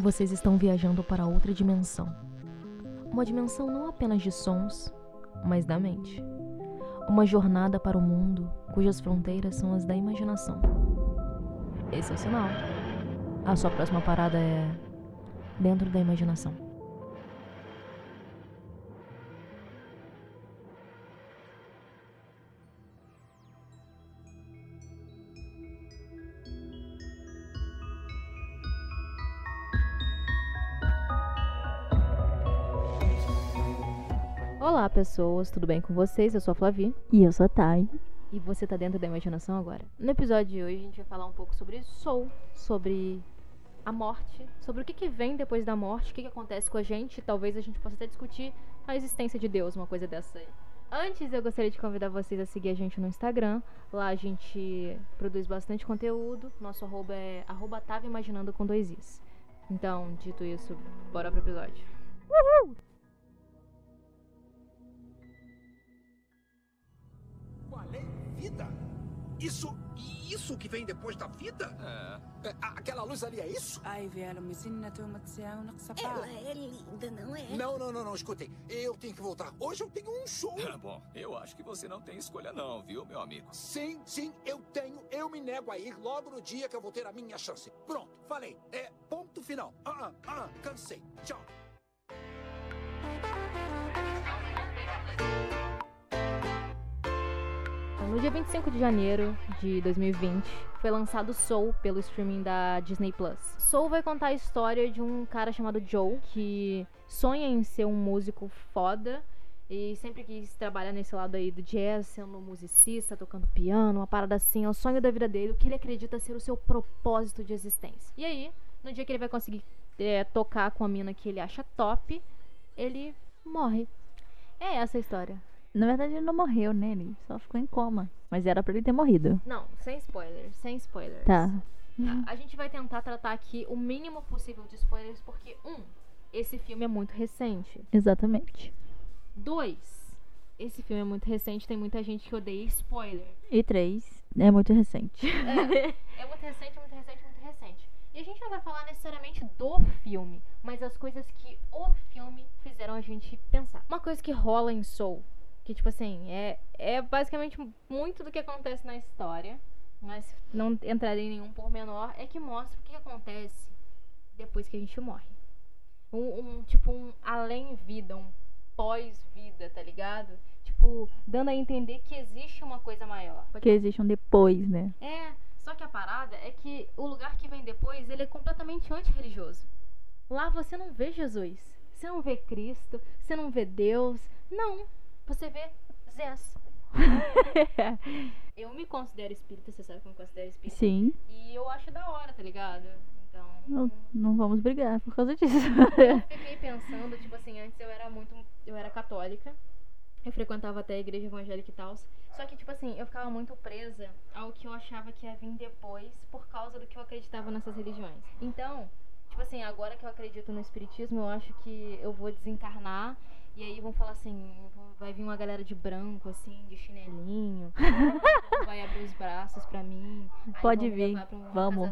Vocês estão viajando para outra dimensão. Uma dimensão não apenas de sons, mas da mente. Uma jornada para o mundo cujas fronteiras são as da imaginação. Esse é o sinal. A sua próxima parada é dentro da imaginação. Pessoas, tudo bem com vocês? Eu sou a Flavi. E eu sou a Thay. E você tá dentro da imaginação agora. No episódio de hoje, a gente vai falar um pouco sobre soul, sobre a morte, sobre o que, que vem depois da morte, o que, que acontece com a gente. Talvez a gente possa até discutir a existência de Deus, uma coisa dessa aí. Antes, eu gostaria de convidar vocês a seguir a gente no Instagram. Lá a gente produz bastante conteúdo. Nosso arroba é arroba tava imaginando com dois is. Então, dito isso, bora pro episódio. Uhul! vida? Isso. Isso que vem depois da vida? É. é aquela luz ali é isso? Ela é linda, não é? Não, não, não, não, escutem. Eu tenho que voltar. Hoje eu tenho um show. Ah, bom, eu acho que você não tem escolha, não, viu, meu amigo? Sim, sim, eu tenho. Eu me nego a ir logo no dia que eu vou ter a minha chance. Pronto, falei. É ponto final. Ah, ah, ah, cansei. Tchau. No dia 25 de janeiro de 2020, foi lançado Soul pelo streaming da Disney Plus. Soul vai contar a história de um cara chamado Joe que sonha em ser um músico foda e sempre quis trabalhar nesse lado aí do jazz, sendo musicista, tocando piano, uma parada assim, é o sonho da vida dele, o que ele acredita ser o seu propósito de existência. E aí, no dia que ele vai conseguir é, tocar com a mina que ele acha top, ele morre. É essa a história. Na verdade, ele não morreu, né? Ele só ficou em coma. Mas era pra ele ter morrido. Não, sem spoilers, sem spoilers. Tá. A, a gente vai tentar tratar aqui o mínimo possível de spoilers, porque, um, esse filme é muito recente. Exatamente. Dois, esse filme é muito recente, tem muita gente que odeia spoiler. E três, é muito recente. É, é muito recente, muito recente, muito recente. E a gente não vai falar necessariamente do filme, mas as coisas que o filme fizeram a gente pensar. Uma coisa que rola em Soul, que tipo assim, é, é basicamente muito do que acontece na história, mas não entrarei em nenhum pormenor, é que mostra o que acontece depois que a gente morre. Um, um tipo um além-vida, um pós-vida, tá ligado? Tipo, dando a entender que existe uma coisa maior. Que existe um depois, né? É, só que a parada é que o lugar que vem depois, ele é completamente antirreligioso. Lá você não vê Jesus, você não vê Cristo, você não vê Deus, não. Você vê Zés. eu me considero espírita, você sabe que eu me considero espírita. Sim. E eu acho da hora, tá ligado? Então. Não, não vamos brigar por causa disso. Eu fiquei pensando, tipo assim, antes eu era muito. Eu era católica. Eu frequentava até a igreja evangélica e tal. Só que, tipo assim, eu ficava muito presa ao que eu achava que ia vir depois por causa do que eu acreditava nessas religiões. Então, tipo assim, agora que eu acredito no espiritismo, eu acho que eu vou desencarnar e aí vão falar assim, vai vir uma galera de branco, assim, de chinelinho, vai abrir os braços pra mim. Pode vir, um vamos.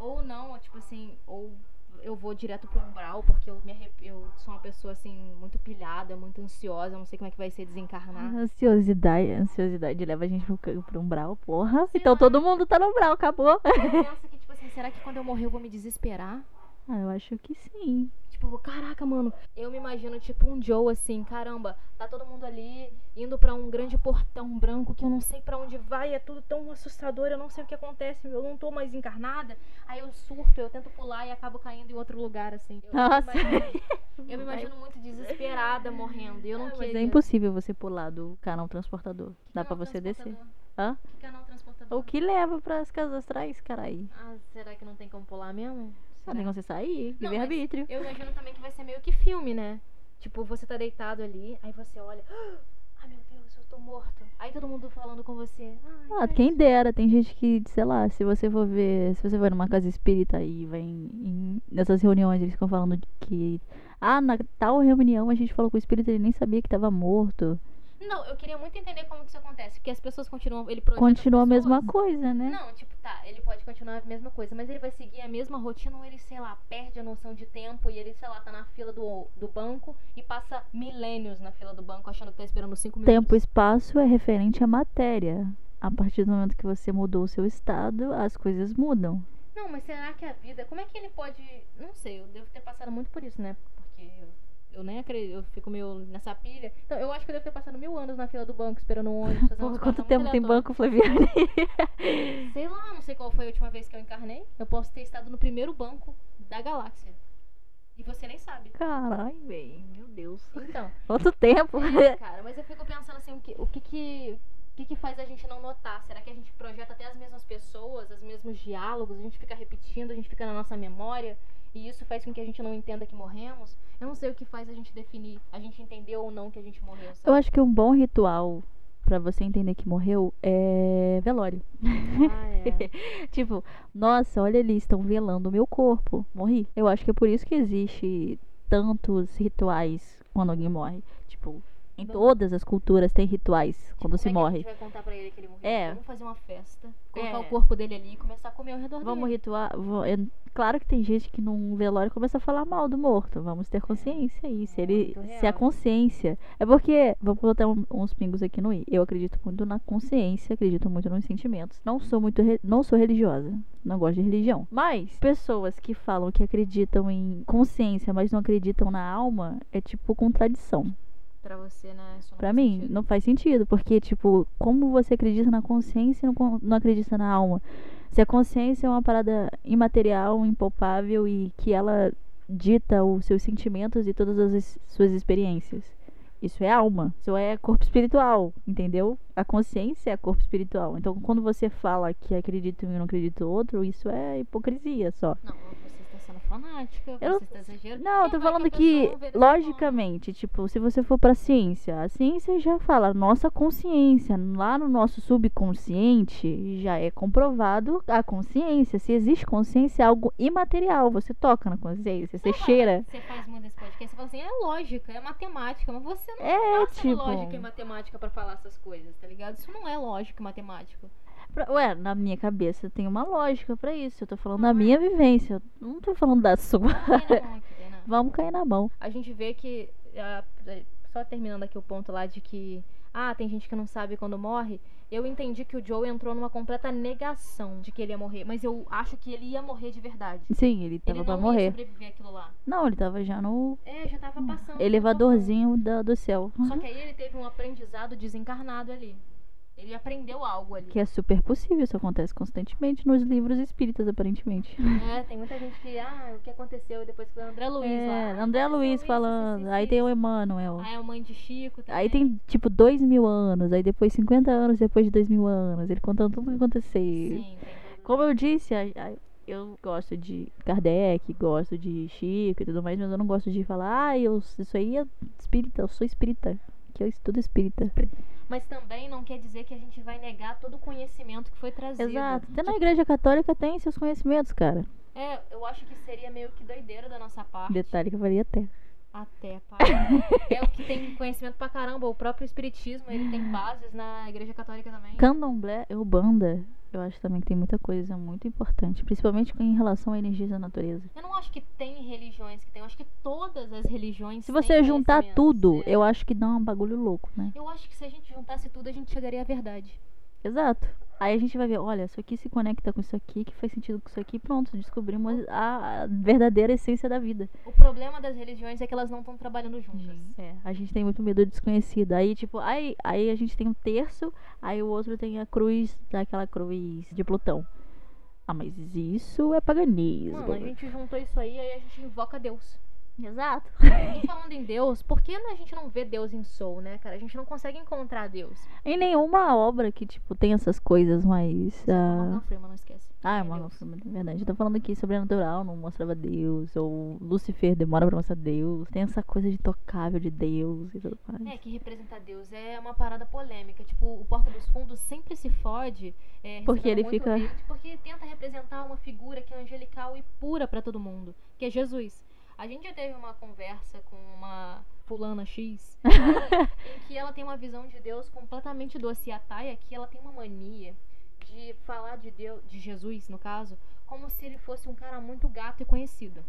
Ou não, tipo assim, ou eu vou direto pro umbral, porque eu me arrep... eu sou uma pessoa assim, muito pilhada, muito ansiosa, não sei como é que vai ser desencarnar. Ansiosidade, ansiosidade leva a gente pro, pro umbral, porra. Sei então lá. todo mundo tá no umbral, acabou. Eu penso que, tipo assim, será que quando eu morrer eu vou me desesperar? Ah, eu acho que sim. Tipo, caraca, mano, eu me imagino tipo um Joe assim, caramba, tá todo mundo ali indo pra um grande portão branco que eu não sei pra onde vai, é tudo tão assustador, eu não sei o que acontece, eu não tô mais encarnada. Aí eu surto, eu tento pular e acabo caindo em outro lugar assim. Eu, Nossa. Eu, me imagino, eu me imagino muito desesperada morrendo, e eu não Ah, mas queria. é impossível você pular do canal transportador. Dá pra Canal você descer. Hã? Que canal transportador? O que leva pras casas astrais, carai? Ah, será que não tem como pular mesmo? Só tem como você sair, livre-arbítrio. Eu imagino também que vai ser meio que filme, né? Tipo, você tá deitado ali, aí você olha. Ai meu Deus, eu tô morto. Aí todo mundo falando com você. Ai, Ah, quem dera, tem gente que, sei lá, se você for ver, se você vai numa casa espírita e vai em, em- nessas reuniões, eles ficam falando de que, ah, na tal reunião a gente falou com o espírito, ele nem sabia que tava morto. Não, eu queria muito entender como que isso acontece. Porque as pessoas continuam. Ele Continua a mesma coisa, né? Não, tipo, tá, ele pode continuar a mesma coisa, mas ele vai seguir a mesma rotina ou ele, sei lá, perde a noção de tempo e ele, sei lá, tá na fila do, do banco e passa milênios na fila do banco achando que tá esperando cinco minutos. Tempo e espaço é referente à matéria. A partir do momento que você mudou o seu estado, as coisas mudam. Não, mas será que a vida. Como é que ele pode. Não sei, eu devo ter passado muito por isso, né? Porque eu, eu nem acredito, eu fico meio nessa pilha. Então, eu acho que eu devo ter passado mil anos na fila do banco esperando um ônibus. fazendo Porra, quanto tempo tem banco, Flaviane? Sei lá, não sei qual foi a última vez que eu encarnei. Eu posso ter estado no primeiro banco da galáxia. E você nem sabe. Caralho, velho. Meu Deus. Então, Quanto tempo? é, cara, mas eu fico pensando assim, o que, o que que. O que, que faz a gente não notar? Será que a gente projeta até as mesmas pessoas, os mesmos diálogos, a gente fica repetindo, a gente fica na nossa memória e isso faz com que a gente não entenda que morremos? Eu não sei o que faz a gente definir, a gente entender ou não que a gente morreu, Eu sabe? acho que um bom ritual pra você entender que morreu é velório. Ah, é. tipo, nossa, olha ali, estão velando o meu corpo. Morri. Eu acho que é por isso que existe tantos rituais quando alguém morre. Tipo, em Vamos- todas as culturas tem rituais quando Como se é morre. A gente vai contar pra ele que ele morreu? É. Vamos fazer uma festa, colocar É. o corpo dele ali e começar a comer ao redor Vamos dele. rituar. vo- é Claro que tem gente que num velório começa a falar mal do morto. Vamos ter consciência aí. Se ele. Se a consciência. É porque. Vamos botar um- uns pingos aqui no i. Eu acredito muito na consciência, acredito muito nos sentimentos. Não sou muito. re- Não sou religiosa. Não gosto de religião. Mas pessoas que falam que acreditam em consciência, mas não acreditam na alma, é tipo contradição. Pra você, né? Pra mim, sentido. não faz sentido, porque, tipo, como você acredita na consciência e não, não acredita na alma? Se a consciência é uma parada imaterial, impalpável e que ela dita os seus sentimentos e todas as suas experiências. Isso é alma, isso é corpo espiritual, entendeu? A consciência é corpo espiritual. Então, quando você fala que acredita em um e não acredita em outro, isso é hipocrisia só. Não, fanática, Eu não- você está exagerando. Não, eu tô falando que, logicamente, tipo, se você for pra ciência, a ciência já fala, nossa consciência, lá no nosso subconsciente já é comprovado a consciência. Se existe consciência, é algo imaterial. Você toca na consciência, você Sabe cheira. Você faz muito esse podcast, você fala assim, é lógica, é matemática, mas você não É, sendo tipo. lógica e matemática pra falar essas coisas, tá ligado? Isso não é lógica e matemática. Ué, na minha cabeça tem uma lógica pra isso. Eu tô falando da Não, minha vivência. Eu não tô falando da sua. Não não aqui, tem não. Vamos cair na mão. A gente vê que, só terminando aqui o ponto lá de que, ah, tem gente que não sabe quando morre. Eu entendi que o Joe entrou numa completa negação de que ele ia morrer, mas eu acho que ele ia morrer de verdade. Sim, ele tava ele pra não ia morrer. sobreviver aquilo lá. Não, ele tava já no É, já tava passando. elevadorzinho da- do céu. Só que aí ele teve um aprendizado desencarnado ali. Ele aprendeu algo ali. Que é super possível, isso acontece constantemente nos livros espíritas, aparentemente. É, tem muita gente que, ah, o que aconteceu depois foi o André Luiz É, lá. André aconteceu Luiz isso, falando, isso, aí tem o. Emmanuel. Aí a mãe de Chico também. Aí tem, tipo, dois mil anos, aí depois 50 anos depois de dois mil anos, ele contando tudo o que aconteceu. Sim. Como eu disse, a- a- eu gosto de Kardec, gosto de Chico e tudo mais, mas eu não gosto de falar, ah, eu, isso aí é espírita, eu sou espírita, que eu estudo espírita. Mas também não quer dizer que a gente vai negar todo o conhecimento que foi trazido. Exato. Até na Tipo, igreja católica tem seus conhecimentos, cara. É, eu acho que seria meio que doideira da nossa parte. Detalhe que eu faria até. Até, pai. é o que tem conhecimento pra caramba. O próprio espiritismo, ele tem bases na igreja católica também. Candomblé e Ubanda, eu acho também que tem muita coisa muito importante, principalmente em relação a energias da natureza. Eu não acho que tem religiões que tem. Eu acho que todas as religiões Se você juntar tudo, é. eu acho que dá um bagulho louco, né? Eu acho que se a gente juntasse tudo, a gente chegaria à verdade. Exato. Aí a gente vai ver, olha, isso aqui se conecta com isso aqui, que faz sentido com isso aqui, pronto, descobrimos a, verdadeira essência da vida. O problema das religiões é que elas não estão trabalhando juntas. É, a gente tem muito medo do desconhecido. Aí, tipo, aí, aí a gente tem um terço, aí o outro tem a cruz, daquela cruz de Plutão. Ah, mas isso é paganismo. Mano, a gente juntou isso aí, aí a gente invoca Deus. Exato. E falando em Deus, por que a gente não vê Deus em Soul, né, cara? A gente não consegue encontrar Deus. Em nenhuma obra que, tipo, tem essas coisas mais. ah, Morgan Freeman, não esquece. Ah, é Tem uma Deus. é verdade. Eu tô falando aqui sobrenatural, não mostrava Deus. Ou Lucifer demora pra mostrar Deus. Tem essa coisa de tocável de Deus e tudo mais. É, que representar Deus é uma parada polêmica. Tipo, o Porta dos Fundos sempre se fode. é, Porque ele fica- Porque tenta representar uma figura que é angelical e pura pra todo mundo, que é Jesus. A gente já teve uma conversa com uma fulana X, em que ela tem uma visão de Deus completamente doce. E a Thay aqui, ela tem uma mania de falar de Deus, de Jesus, no caso, como se ele fosse um cara muito gato e conhecido.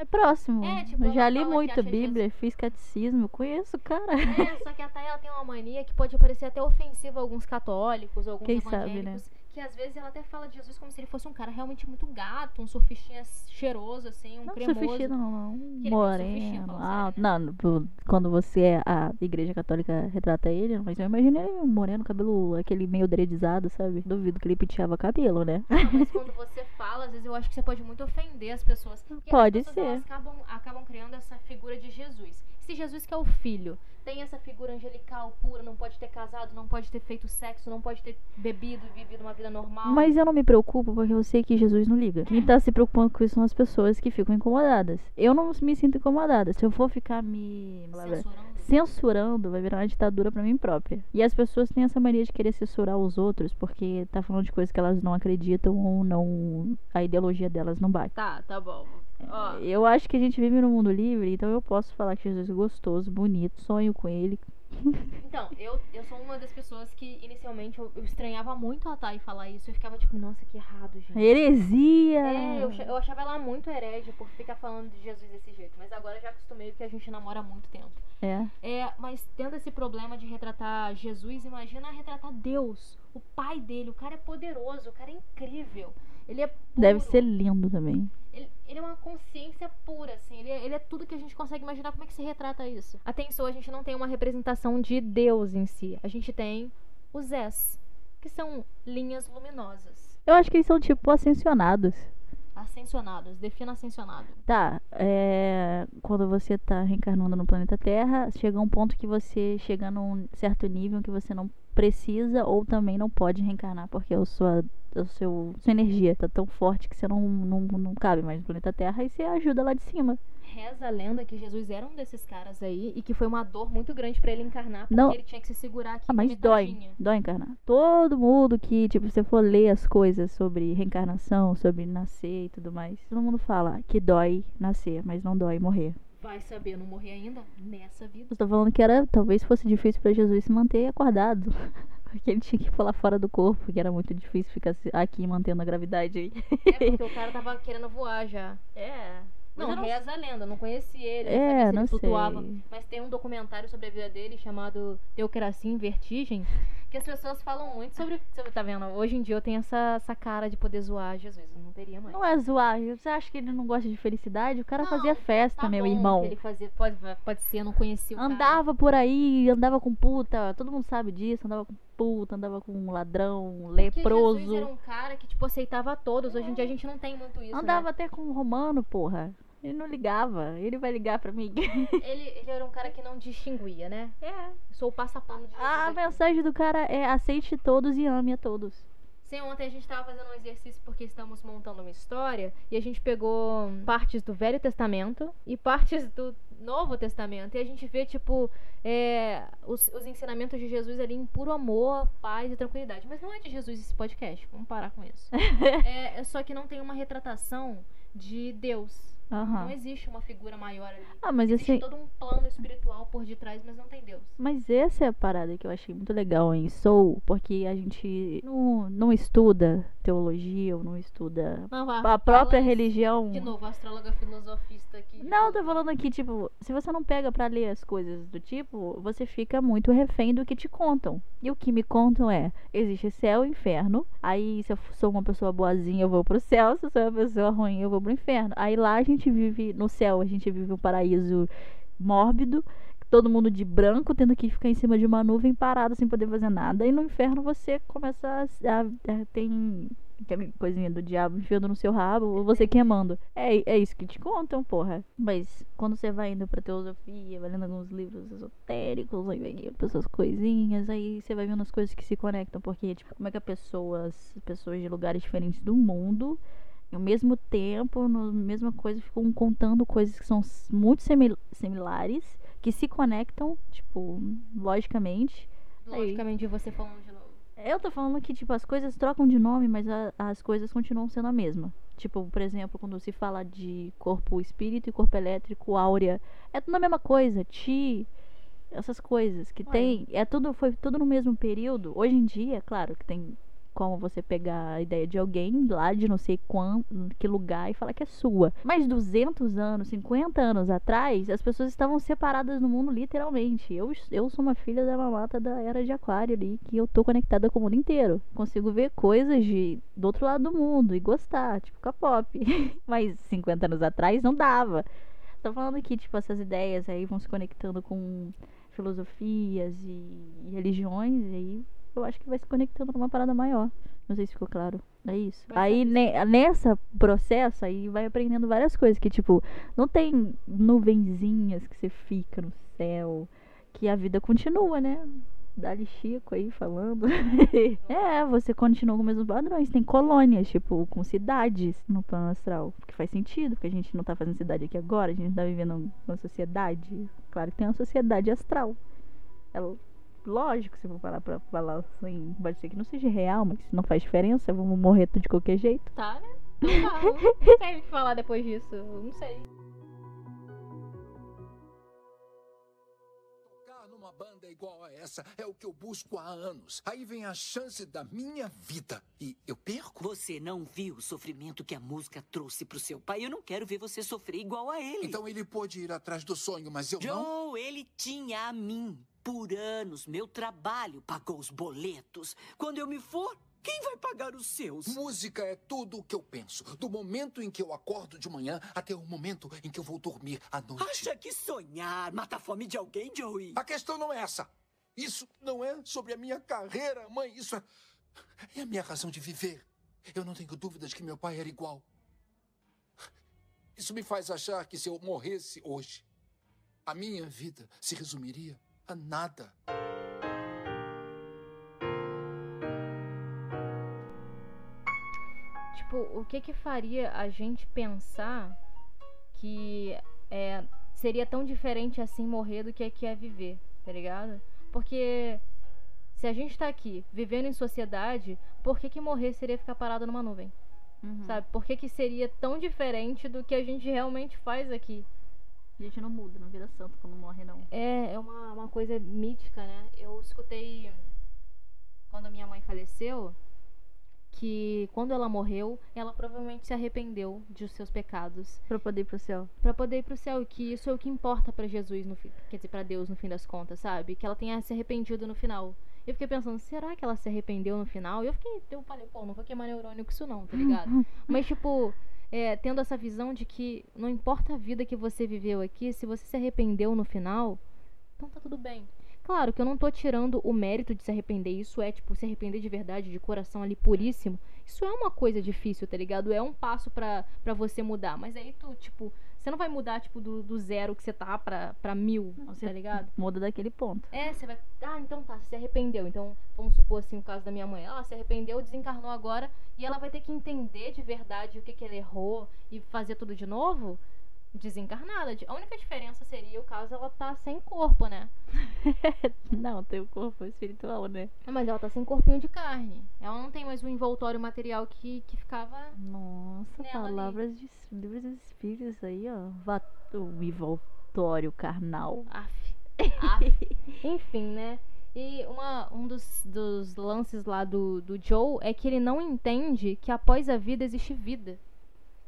É próximo. É, tipo, eu já li muito Bíblia, fiz catecismo, conheço o cara. É, só que a Thay ela tem uma mania que pode parecer até ofensiva a alguns católicos, alguns Quem sabe, né? Que às vezes ela até fala de Jesus como se ele fosse um cara realmente muito gato, um surfistinha cheiroso, assim, um Não cremoso. surfistinha, não. Um moreno. Ah, né? não, quando você é a igreja católica retrata ele, mas eu imagino ele moreno, cabelo aquele meio dreadizado, sabe? Duvido que ele penteava cabelo, né? Não, mas quando você fala, às vezes eu acho que você pode muito ofender as pessoas. Porque Pode as pessoas, ser. Elas acabam, acabam criando essa figura de Jesus. Se Jesus que é o filho tem essa figura angelical pura, não pode ter casado, não pode ter feito sexo, não pode ter bebido e vivido uma vida normal. Mas eu não me preocupo porque eu sei que Jesus não liga. Quem tá se preocupando com isso são as pessoas que ficam incomodadas. Eu não me sinto incomodada. Se eu for ficar me censurando. Censurando, vai virar uma ditadura pra mim própria. E as pessoas têm essa mania de querer censurar os outros porque tá falando de coisas que elas não acreditam ou não. A ideologia delas não bate. Tá, tá bom. Ó, Eu acho que a gente vive num mundo livre, então eu posso falar que Jesus é gostoso, bonito, sonho com ele. Então, eu, eu sou uma das pessoas que inicialmente eu, eu estranhava muito a Thay falar isso. Eu ficava tipo, nossa, que errado, gente. Heresia! É, eu, eu achava ela muito herege por ficar falando de Jesus desse jeito. Mas agora eu já acostumei que a gente namora há muito tempo. É. É, mas tendo esse problema de retratar Jesus, imagina retratar Deus, o pai dele. O cara é poderoso, o cara é incrível. Ele é puro. Deve ser lindo também. Ele, é uma consciência pura, assim. Ele é, ele é tudo que a gente consegue imaginar. Como é que se retrata isso? Atenção, a gente não tem uma representação de Deus em si. A gente tem os S, que são linhas luminosas. Eu acho que eles são tipo ascensionados. Ascensionados. Defina ascensionado. Tá, é, quando você tá reencarnando no planeta Terra, chega um ponto que você chega num certo nível que você não precisa ou também não pode reencarnar, porque a sua, o seu, sua energia tá tão forte que você não, não, não cabe mais no planeta Terra e você ajuda lá de cima. Reza a lenda que Jesus era um desses caras aí e que foi uma dor muito grande pra ele encarnar, porque Não. ele tinha que se segurar aqui Ah, mas dói, dói encarnar. Todo mundo que, tipo, você for ler as coisas sobre reencarnação, sobre nascer e tudo mais, todo mundo fala que dói nascer, mas não dói morrer. Vai saber, não morrer ainda nessa vida. Eu tô falando que era, talvez fosse difícil pra Jesus se manter acordado. Porque ele tinha que pular fora do corpo, que era muito difícil ficar se- aqui mantendo a gravidade aí. É porque o cara tava querendo voar já. É. Não, não reza a lenda, não conheci ele, É, sabia se não ele flutuava. sei. Mas tem um documentário sobre a vida dele chamado Teocracia em Vertigem, que as pessoas falam muito sobre. Você tá vendo? Hoje em dia eu tenho essa, essa cara de poder zoar Jesus, eu não teria mais. Não é zoar. Você acha que ele não gosta de felicidade? O cara Não, fazia festa, Tá meu irmão. ele fazia, pode, pode ser, eu não conhecia o cara. Andava por aí, andava com puta, todo mundo sabe disso, andava com puta, andava com um ladrão, Porque leproso. Jesus era um cara que, tipo, aceitava todos. Hoje em dia a gente não tem muito isso. Andava Né? até com um romano, porra. Ele não ligava. Ele vai ligar pra mim. Ele, ele era um cara que não distinguia, né? É. Sou o passapano de. A aqui. mensagem do cara é aceite todos e ame a todos. Sim, ontem a gente tava fazendo um exercício porque estamos montando uma história e a gente pegou partes do Velho Testamento e partes do Novo Testamento e a gente vê, tipo, é, os, os ensinamentos de Jesus ali em puro amor, paz e tranquilidade. Mas não é de Jesus esse podcast, vamos parar com isso. é, é só que não tem uma retratação de Deus. Não Aham. existe uma figura maior ali. Ah, mas Existe assim. todo um plano espiritual por detrás, mas não tem Deus. Mas essa é a parada que eu achei muito legal em Soul, porque a gente não, não estuda teologia ou não estuda Não, vá, a própria religião. De novo, astróloga filosofista aqui. Não, eu tô falando aqui, tipo, se você não pega pra ler as coisas do tipo, você fica muito refém do que te contam. E o que me contam é: existe céu e inferno. Aí, se eu sou uma pessoa boazinha, eu vou pro céu. Se eu sou uma pessoa ruim, eu vou pro inferno. Aí lá a gente vive, no céu, a gente vive um paraíso mórbido. Todo mundo de branco, tendo que ficar em cima de uma nuvem parado sem poder fazer nada. E no inferno você começa a. a, a tem aquela coisinha do diabo enfiando no seu rabo, ou você queimando. É, é isso que te contam, porra. Mas quando você vai indo pra teosofia, vai lendo alguns livros esotéricos, aí vem essas coisinhas, aí você vai vendo as coisas que se conectam, porque, tipo, como é que as pessoas, pessoas de lugares diferentes do mundo, ao mesmo tempo, na mesma coisa, ficam contando coisas que são muito simil- similares, que se conectam, tipo, logicamente. Logicamente, você falando de novo. Eu tô falando que, tipo, as coisas trocam de nome, mas a- as coisas continuam sendo a mesma. Tipo, por exemplo, quando se fala de corpo espírito e corpo elétrico, áurea, é tudo a mesma coisa, ti, essas coisas que tem, é tudo foi tudo no mesmo período. Hoje em dia, claro, que tem como você pegar a ideia de alguém lá de não sei quando, que lugar e falar que é sua. Mas 200 anos, 50 anos atrás, as pessoas estavam separadas no mundo literalmente. Eu, eu sou uma filha da mamata da era de aquário ali, que eu tô conectada com o mundo inteiro. Consigo ver coisas de do outro lado do mundo e gostar, tipo K-pop. Mas 50 anos atrás não dava. Tô falando que, tipo, essas ideias aí vão se conectando com filosofias e, e religiões, e aí eu acho que vai se conectando numa parada maior. Não sei se ficou claro. É isso. Vai aí, ne- nessa processo, aí vai aprendendo várias coisas. Que, tipo, não tem nuvenzinhas que você fica no céu. Que a vida continua, né? Dali Chico aí falando. é, você continua com os mesmos padrões. Tem colônias, tipo, com cidades no plano astral. Que faz sentido, porque a gente não tá fazendo cidade aqui agora, a gente tá vivendo uma sociedade. Claro que tem uma sociedade astral. É lógico, se eu for parar pra falar assim, pode ser que não seja real, mas não faz diferença, vamos morrer tudo de qualquer jeito. Tá, né? Não sei o que falar depois disso. Não sei. Tocar numa banda igual a essa é o que eu busco há anos. Aí vem a chance da minha vida. E eu perco? Você não viu o sofrimento que a música trouxe pro seu pai. Eu não quero ver você sofrer igual a ele. Então ele pôde ir atrás do sonho, mas eu não. Joe, ele tinha a mim. Por anos, meu trabalho pagou os boletos. Quando eu me for, quem vai pagar os seus? Música é tudo o que eu penso. Do momento em que eu acordo de manhã até o momento em que eu vou dormir à noite. Acha que sonhar mata a fome de alguém, Joey? A questão não é essa. Isso não é sobre a minha carreira, mãe. Isso é. É a minha razão de viver. Eu não tenho dúvidas que meu pai era igual. Isso me faz achar que se eu morresse hoje, a minha vida se resumiria a nada. Tipo, o que que faria a gente pensar que é, seria tão diferente assim morrer do que é que é viver, tá ligado? Porque se a gente tá aqui vivendo em sociedade, por que que morrer seria ficar parado numa nuvem? Sabe? Por que que seria tão diferente do que a gente realmente faz aqui? A gente não muda, não vira santo quando morre, não. É, é uma, uma coisa mítica, né? Eu escutei quando a minha mãe faleceu que quando ela morreu, ela provavelmente se arrependeu de seus pecados Pra poder ir pro céu. Pra poder ir pro céu, e que isso é o que importa pra Jesus no fim, quer dizer, pra Deus no fim das contas, sabe? Que ela tenha se arrependido no final. Eu fiquei pensando, será que ela se arrependeu no final? E eu fiquei, eu falei, pô, não vou queimar neurônio com isso não, tá ligado? Mas tipo, é, tendo essa visão de que não importa a vida que você viveu aqui, se você se arrependeu no final, então tá tudo bem. Claro que eu não tô tirando o mérito de se arrepender. Isso é, tipo, se arrepender de verdade, de coração ali puríssimo. Isso é uma coisa difícil, tá ligado? É um passo pra você mudar. Mas aí tu, tipo, você não vai mudar, tipo, do, do zero que você tá pra, pra mil, Você tá ligado? Muda daquele ponto. É, você vai. Ah, então tá, você se arrependeu. Então, vamos supor assim o caso da minha mãe. Ela se arrependeu, desencarnou agora e ela vai ter que entender de verdade o que, que ela errou e fazer tudo de novo desencarnada. A única diferença seria o caso ela tá sem corpo, né? não, tem o corpo espiritual, né? Mas ela tá sem corpinho de carne. Ela não tem mais o envoltório material que, que ficava. Nossa, Nela ali. palavras de livros espíritos aí, ó. O envoltório carnal. Af. Af. Enfim, né? E uma, um dos, dos lances lá do, do Joe é que ele não entende que após a vida existe vida.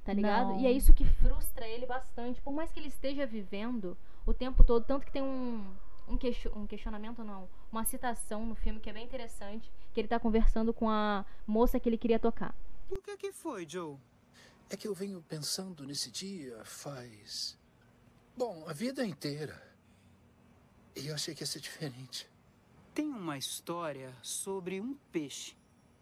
Tá ligado? Não. E é isso que frustra ele bastante. Por mais que ele esteja vivendo o tempo todo. Tanto que tem um, um, question- um questionamento, não. Uma citação no filme que é bem interessante. Que ele tá conversando com a moça que ele queria tocar. O que que foi, Joe? É que eu venho pensando nesse dia faz. Bom, a vida inteira. E eu achei que ia ser diferente. Tem uma história sobre um peixe.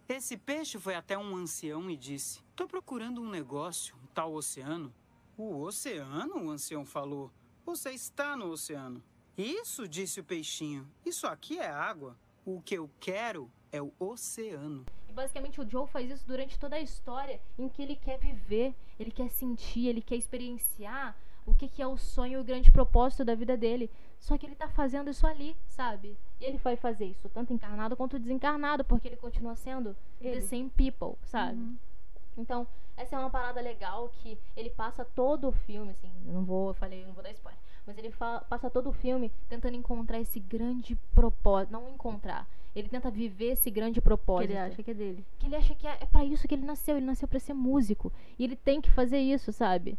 Esse peixe foi até um ancião e disse: Tô procurando um negócio, um tal oceano. O oceano? O ancião falou. Você está no oceano. Isso, disse o peixinho. Isso aqui é água. O que eu quero é o oceano. E basicamente o Joe faz isso durante toda a história em que ele quer viver, ele quer sentir, ele quer experienciar o que, que é o sonho e o grande propósito da vida dele. Só que ele tá fazendo isso ali, sabe? E ele vai fazer isso tanto encarnado quanto desencarnado, porque ele continua sendo the Ele. same people, sabe? Uhum. Então, Essa é uma parada legal que ele passa todo o filme, assim, eu não vou, eu falei, eu não vou dar spoiler, mas ele passa todo o filme tentando encontrar esse grande propósito, não encontrar, ele tenta viver esse grande Que propósito. ele acha que é dele. que ele acha que é, é para isso que ele nasceu, ele nasceu pra ser músico, e ele tem que fazer isso, sabe?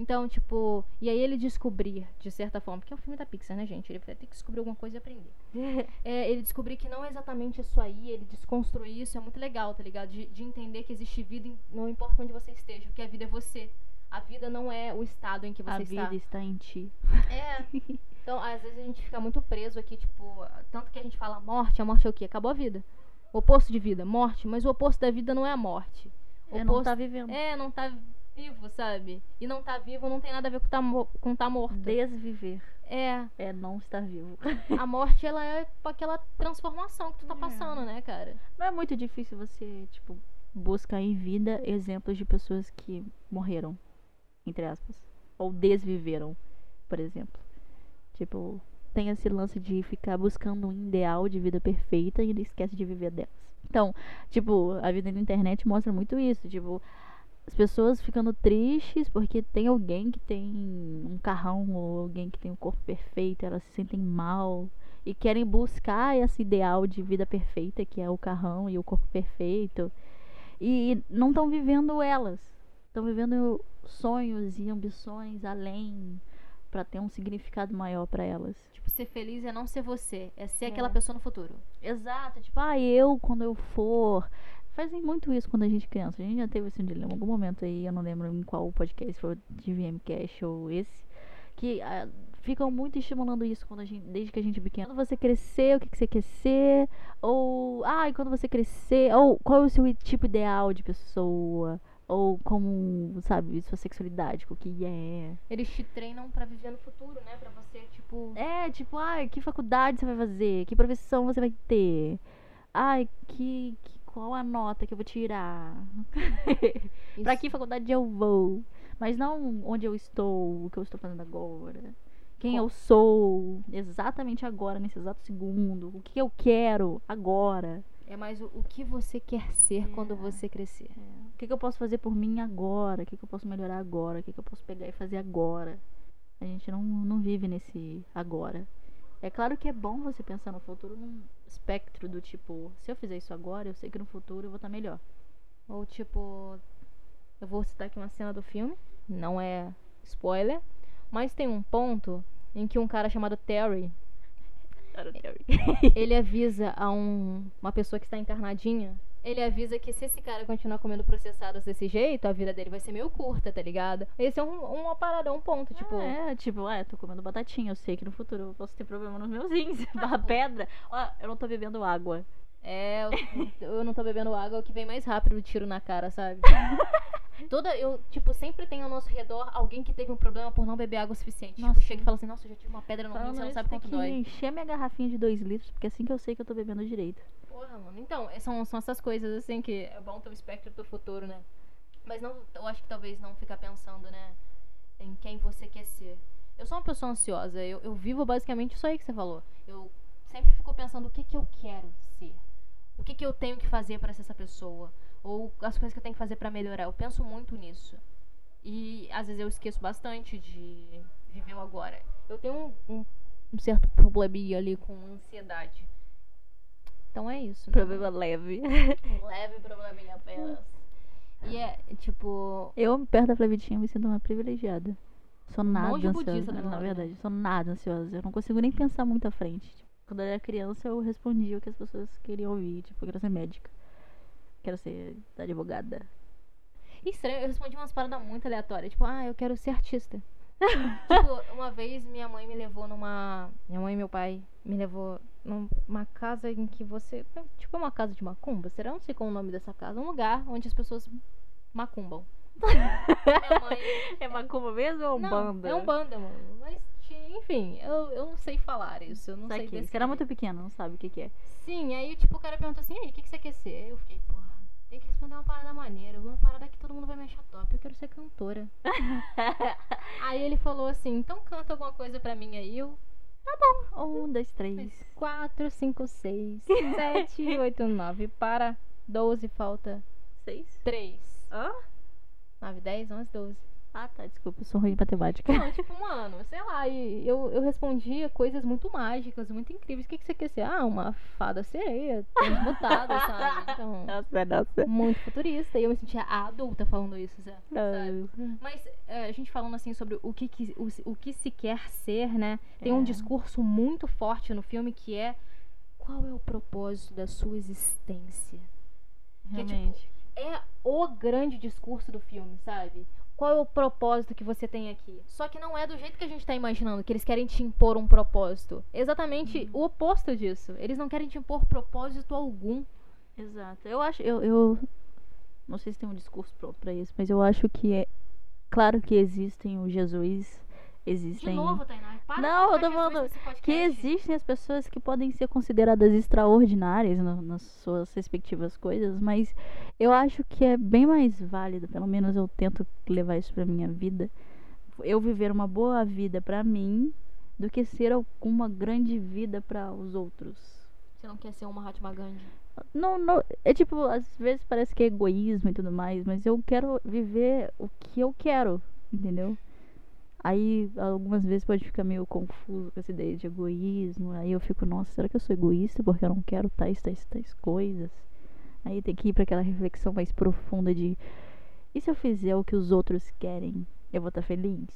Então, tipo, e aí ele descobrir, de certa forma, porque é um filme da Pixar, né, gente? Ele vai ter que descobrir alguma coisa e aprender. É, ele descobrir que não é exatamente isso aí, ele desconstruir isso, é muito legal, tá ligado? De, de entender que existe vida, não importa onde você esteja, que a vida é você. A vida não é o estado em que você A está. vida está em ti. É. Então, às vezes a gente fica muito preso aqui, tipo, tanto que a gente fala morte, a morte é o quê? Acabou a vida. O oposto de vida, morte, mas o oposto da vida não é a morte. O Eu não oposto- tá vivendo. É, não tá vivo, sabe? E não tá vivo não tem nada a ver com tá, com tá morto. Desviver É, é não estar vivo. a morte ela é aquela transformação que tu tá passando, né, cara? Não é muito difícil você, tipo, buscar em vida exemplos de pessoas que morreram, entre aspas. Ou desviveram, por exemplo. Tipo, tem esse lance de ficar buscando um ideal de vida perfeita e ele esquece de viver delas. Então, tipo, a vida na internet mostra muito isso. Tipo, as pessoas ficando tristes porque tem alguém que tem um carrão ou alguém que tem um corpo perfeito, elas se sentem mal e querem buscar esse ideal de vida perfeita que é o carrão e o corpo perfeito e não estão vivendo elas, estão vivendo sonhos e ambições além para ter um significado maior para elas. Tipo, ser feliz é não ser você, é ser É. aquela pessoa no futuro. Exato, tipo, ah, eu quando eu for. Fazem muito isso quando a gente é criança. A gente já teve esse dilema em algum momento aí, eu não lembro em qual podcast, foi o de VMcast ou esse. Que ah, ficam muito estimulando isso quando a gente, desde que a gente é pequeno. Quando você crescer, o que, que você quer ser? Ou, ah, e quando você crescer, ou qual é o seu tipo ideal de pessoa? Ou como, sabe, sua sexualidade, o que é. Eles te treinam pra viver no futuro, né? Pra você, tipo. É, tipo, ai, que faculdade você vai fazer? Que profissão você vai ter? Ai, que, que qual a nota que eu vou tirar? pra isso- que faculdade eu vou? Mas não onde eu estou, o que eu estou fazendo agora. Quem eu sou exatamente agora, nesse exato segundo. O que eu quero agora. É mais o, o que você quer ser quando você crescer. O que, que eu posso fazer por mim agora? O que, que eu posso melhorar agora? O que, que eu posso pegar e fazer agora? A gente não, não vive nesse agora. É claro que é bom você pensar no futuro num espectro do tipo, se eu fizer isso agora, eu sei que no futuro eu vou estar melhor. Ou tipo, eu vou citar aqui uma cena do filme, não é spoiler, mas tem um ponto em que um cara chamado Terry, ele avisa a um, uma pessoa que está encarnadinha, ele avisa que se esse cara continuar comendo processados desse jeito, a vida dele vai ser meio curta, tá ligado? Esse é um, uma parada, um ponto, tipo, É, tipo, ah, eu tô comendo batatinha, eu sei que no futuro eu posso ter problema nos meus rins, barra pedra. Ó, eu não tô bebendo água. É, eu, eu não tô bebendo água, é o que vem mais rápido o tiro na cara, sabe? Toda, eu, tipo, sempre tem ao nosso redor alguém que teve um problema por não beber água o suficiente. Nossa. Tipo, chega e fala assim, nossa, eu já tive uma pedra no rim, você não sabe quanto que dói. encher minha garrafinha de 2 litros, porque é assim que eu sei que eu tô bebendo direito. Porra, mano. Então, é- são, são essas coisas, assim, que é bom ter o espectro do futuro, né? Mas não, eu acho que talvez não ficar pensando, né, em quem você quer ser. Eu sou uma pessoa ansiosa, eu, eu vivo basicamente isso aí que você falou. Eu sempre fico pensando o que que eu quero ser. O que que eu tenho que fazer pra ser essa pessoa. Ou as coisas que eu tenho que fazer pra melhorar. Eu penso muito nisso. E às vezes eu esqueço bastante de viver o agora. Eu tenho um, um, um certo probleminha ali com ansiedade. Então é isso. né? Problema leve. Um leve probleminha apenas. E é, tipo. Eu, perto da Flavitinha, me sinto uma privilegiada. Sou nada monge ansiosa. budista da Na verdade, sou nada ansiosa. Eu não consigo nem pensar muito à frente. Tipo, quando eu era criança, eu respondia o que as pessoas queriam ouvir. Tipo, eu quero ser médica. Quero ser advogada. Estranho, eu respondi umas paradas muito aleatórias. Tipo, ah, eu quero ser artista. Tipo, uma vez minha mãe me levou numa. Minha mãe e meu pai me levou numa casa em que você. Tipo, uma casa de macumba. Será? Não sei qual é o nome dessa casa. Um lugar onde as pessoas macumbam. minha mãe. É macumba mesmo ou Não, banda? É um banda, mano. Mas, enfim, eu, eu não sei falar isso. Eu não sei descrever. Você era muito pequeno, não sabe o que, que é. Sim, aí tipo, o cara perguntou assim, aí, o que, que você quer ser? Eu fiquei, porra, tem que responder uma parada maneira, uma parada que todo mundo vai me achar top, eu quero ser cantora. aí ele falou assim, então canta alguma coisa pra mim aí, eu. Um, dois, três. 4, 5, 6, 7, 8, 9, para 12, falta Seis? 3. Hã? 9, 10, 11, 12. Ah, tá, desculpa, eu sou ruim de matemática. Não, tipo, mano, sei lá, e eu, eu respondia coisas muito mágicas, muito incríveis. O que, que você quer ser? Ah, uma fada sereia, transmutada, sabe? Então, Nossa, nossa. muito futurista. E eu me sentia adulta falando isso, sabe? Ah, Mas é, a gente falando assim sobre o que, que- o, o que se quer ser, né? Tem um É. discurso muito forte no filme que é qual é o propósito da sua existência? Que é, tipo, Realmente. é o grande discurso do filme, sabe? Qual é o propósito que você tem aqui? Só que não é do jeito que a gente tá imaginando, que eles querem te impor um propósito. Exatamente Uhum. o oposto disso. Eles não querem te impor propósito algum. Exato. Eu acho, eu, eu não sei se tem um discurso pronto pra isso, mas eu acho que é claro que existem os Jesus, De existem novo, Tainá. Para Não, eu tô falando que existem as pessoas que podem ser consideradas extraordinárias no- nas suas respectivas coisas, mas eu acho que é bem mais válido, pelo menos eu tento levar isso pra minha vida, eu viver uma boa vida pra mim do que ser alguma grande vida pra os outros. Você não quer ser uma Mahatma Gandhi. Não, não, é tipo, às vezes parece que é egoísmo e tudo mais, mas eu quero viver o que eu quero, entendeu? Aí algumas vezes pode ficar meio confuso com essa ideia de egoísmo. Aí eu fico, nossa, será que eu sou egoísta porque eu não quero tais, tais, tais coisas? Aí tem que ir pra aquela reflexão mais profunda de e se eu fizer o que os outros querem, eu vou estar feliz?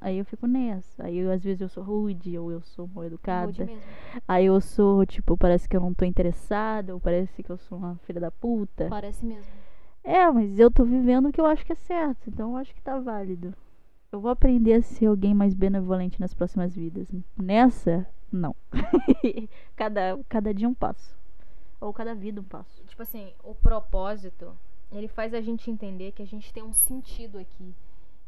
Aí eu fico nessa. Aí eu, às vezes eu sou rude ou eu sou mal educada. Aí eu sou, tipo, parece que eu não tô interessada, ou parece que eu sou uma filha da puta. Parece mesmo. É, mas eu tô vivendo o que eu acho que é certo, então eu acho que tá válido. Eu vou aprender a ser alguém mais benevolente nas próximas vidas. Nessa, não. cada, cada dia um passo. Ou cada vida um passo. Tipo assim, o propósito, ele faz a gente entender que a gente tem um sentido aqui.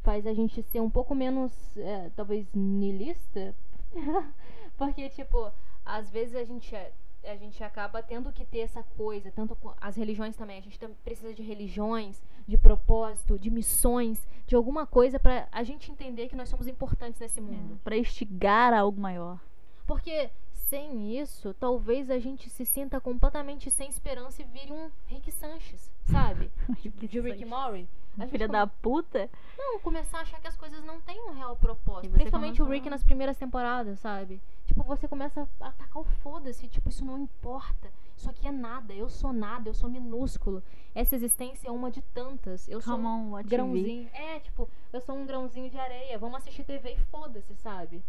Faz a gente ser um pouco menos, é, talvez, niilista. Porque, tipo, às vezes a gente, é- a gente acaba tendo que ter essa coisa, tanto com as religiões também. A gente precisa de religiões, de propósito, de missões, de alguma coisa pra a gente entender que nós somos importantes nesse mundo. Pra instigar a algo maior. Porque sem isso, talvez a gente se sinta completamente sem esperança e vire um Rick Sanchez, sabe? Tipo, de Rick Mori. A Filha come- da puta. Não, começar a achar que as coisas não têm um real propósito. Principalmente o Rick nas primeiras temporadas, sabe? Tipo, você começa a atacar o foda-se. Tipo, isso não importa. Isso aqui é nada. Eu sou nada. Eu sou minúsculo. Essa existência é uma de tantas. Eu sou Come um what you grãozinho. É, tipo, eu sou um grãozinho de areia. Vamos assistir TV e foda-se, sabe?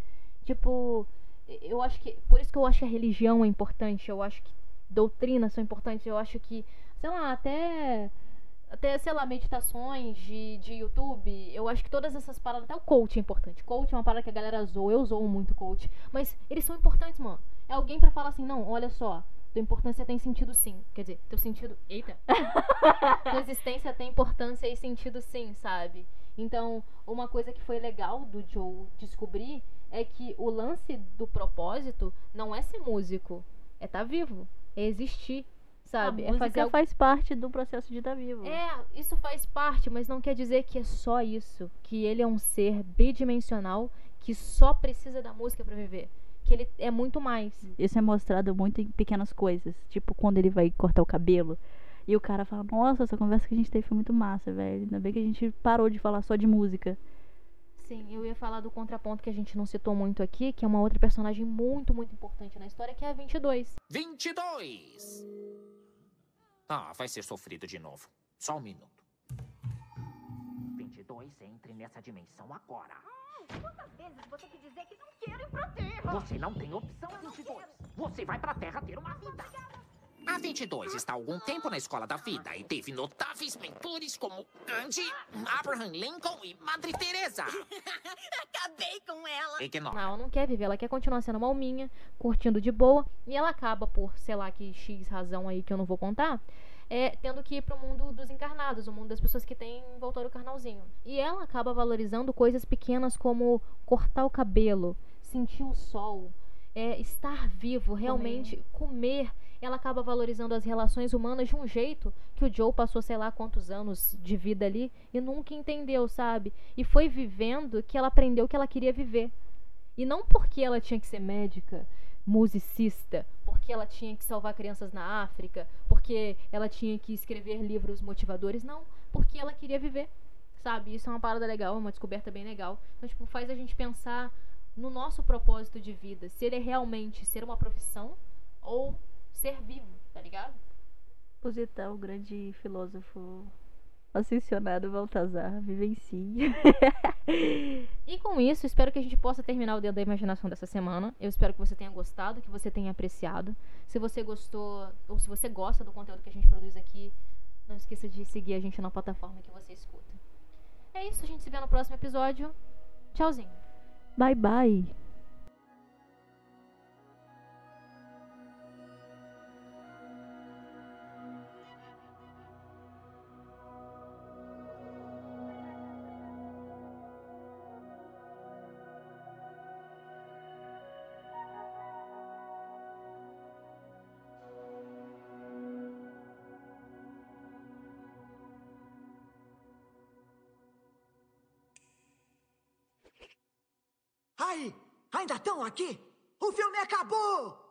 Tipo, eu acho que. Por isso que eu acho que a religião é importante. Eu acho que doutrinas são importantes. Eu acho que, sei lá, até. Até, sei lá, meditações de, de YouTube. Eu acho que todas essas paradas. Até o coach é importante. Coach é uma parada que a galera zoa. Eu zoo muito coach. Mas eles são importantes, mano. É alguém pra falar assim: não, olha só. Tua importância tem sentido sim. Quer dizer, teu sentido. Eita! tua existência tem importância e sentido sim, sabe? Então, uma coisa que foi legal do Joe descobrir é que o lance do propósito não é ser músico, é estar vivo, é existir, sabe? a é música algo... faz parte do processo de estar vivo. É, isso faz parte, mas não quer dizer que é só isso, que ele é um ser bidimensional que só precisa da música pra viver, que ele é muito mais. Isso é mostrado muito em pequenas coisas. Tipo, quando ele vai cortar o cabelo. E o cara fala, nossa, essa conversa que a gente teve foi muito massa, velho. Ainda bem que a gente parou de falar só de música. Sim, eu ia falar do contraponto que a gente não citou muito aqui, que é uma outra personagem muito, muito importante na história, que é a 22. 22! Ah, vai ser sofrido de novo. Só um minuto. 22, entre nessa dimensão agora. Quantas vezes você que dizer que não quero ir pra terra? Você não tem opção, 22. Você vai pra Terra ter uma vida. A 22 está há algum tempo na escola da vida e teve notáveis mentores como Gandhi, Abraham Lincoln e Madre Teresa. Acabei com ela. Ignora. Não, ela não quer viver, ela quer continuar sendo uma alminha, curtindo de boa, e ela acaba por, sei lá, que X razão aí que eu não vou contar, é, tendo que ir pro mundo dos encarnados, o mundo das pessoas que têm voltório carnalzinho. E ela acaba valorizando coisas pequenas como cortar o cabelo, sentir o sol, é, estar vivo, realmente comer. Ela acaba valorizando as relações humanas de um jeito que o Joe passou, sei lá, quantos anos de vida ali e nunca entendeu, sabe? E foi vivendo que ela aprendeu que ela queria viver. E não porque ela tinha que ser médica, musicista, porque ela tinha que salvar crianças na África, porque ela tinha que escrever livros motivadores, não, porque ela queria viver. Sabe? Isso é uma parada legal, é uma descoberta bem legal. Então, tipo, faz a gente pensar no nosso propósito de vida. Se ele é realmente ser uma profissão ou ser vivo, tá ligado? Positão, o grande filósofo ascensionado Baltazar, vivencie. E com isso, espero que a gente possa terminar o Dedo da Imaginação dessa semana. Eu espero que você tenha gostado, que você tenha apreciado. Se você gostou, ou se você gosta do conteúdo que a gente produz aqui, não esqueça de seguir a gente na plataforma que você escuta. É isso, a gente se vê no próximo episódio. Tchauzinho. bye bye. Ainda estão aqui? O filme acabou!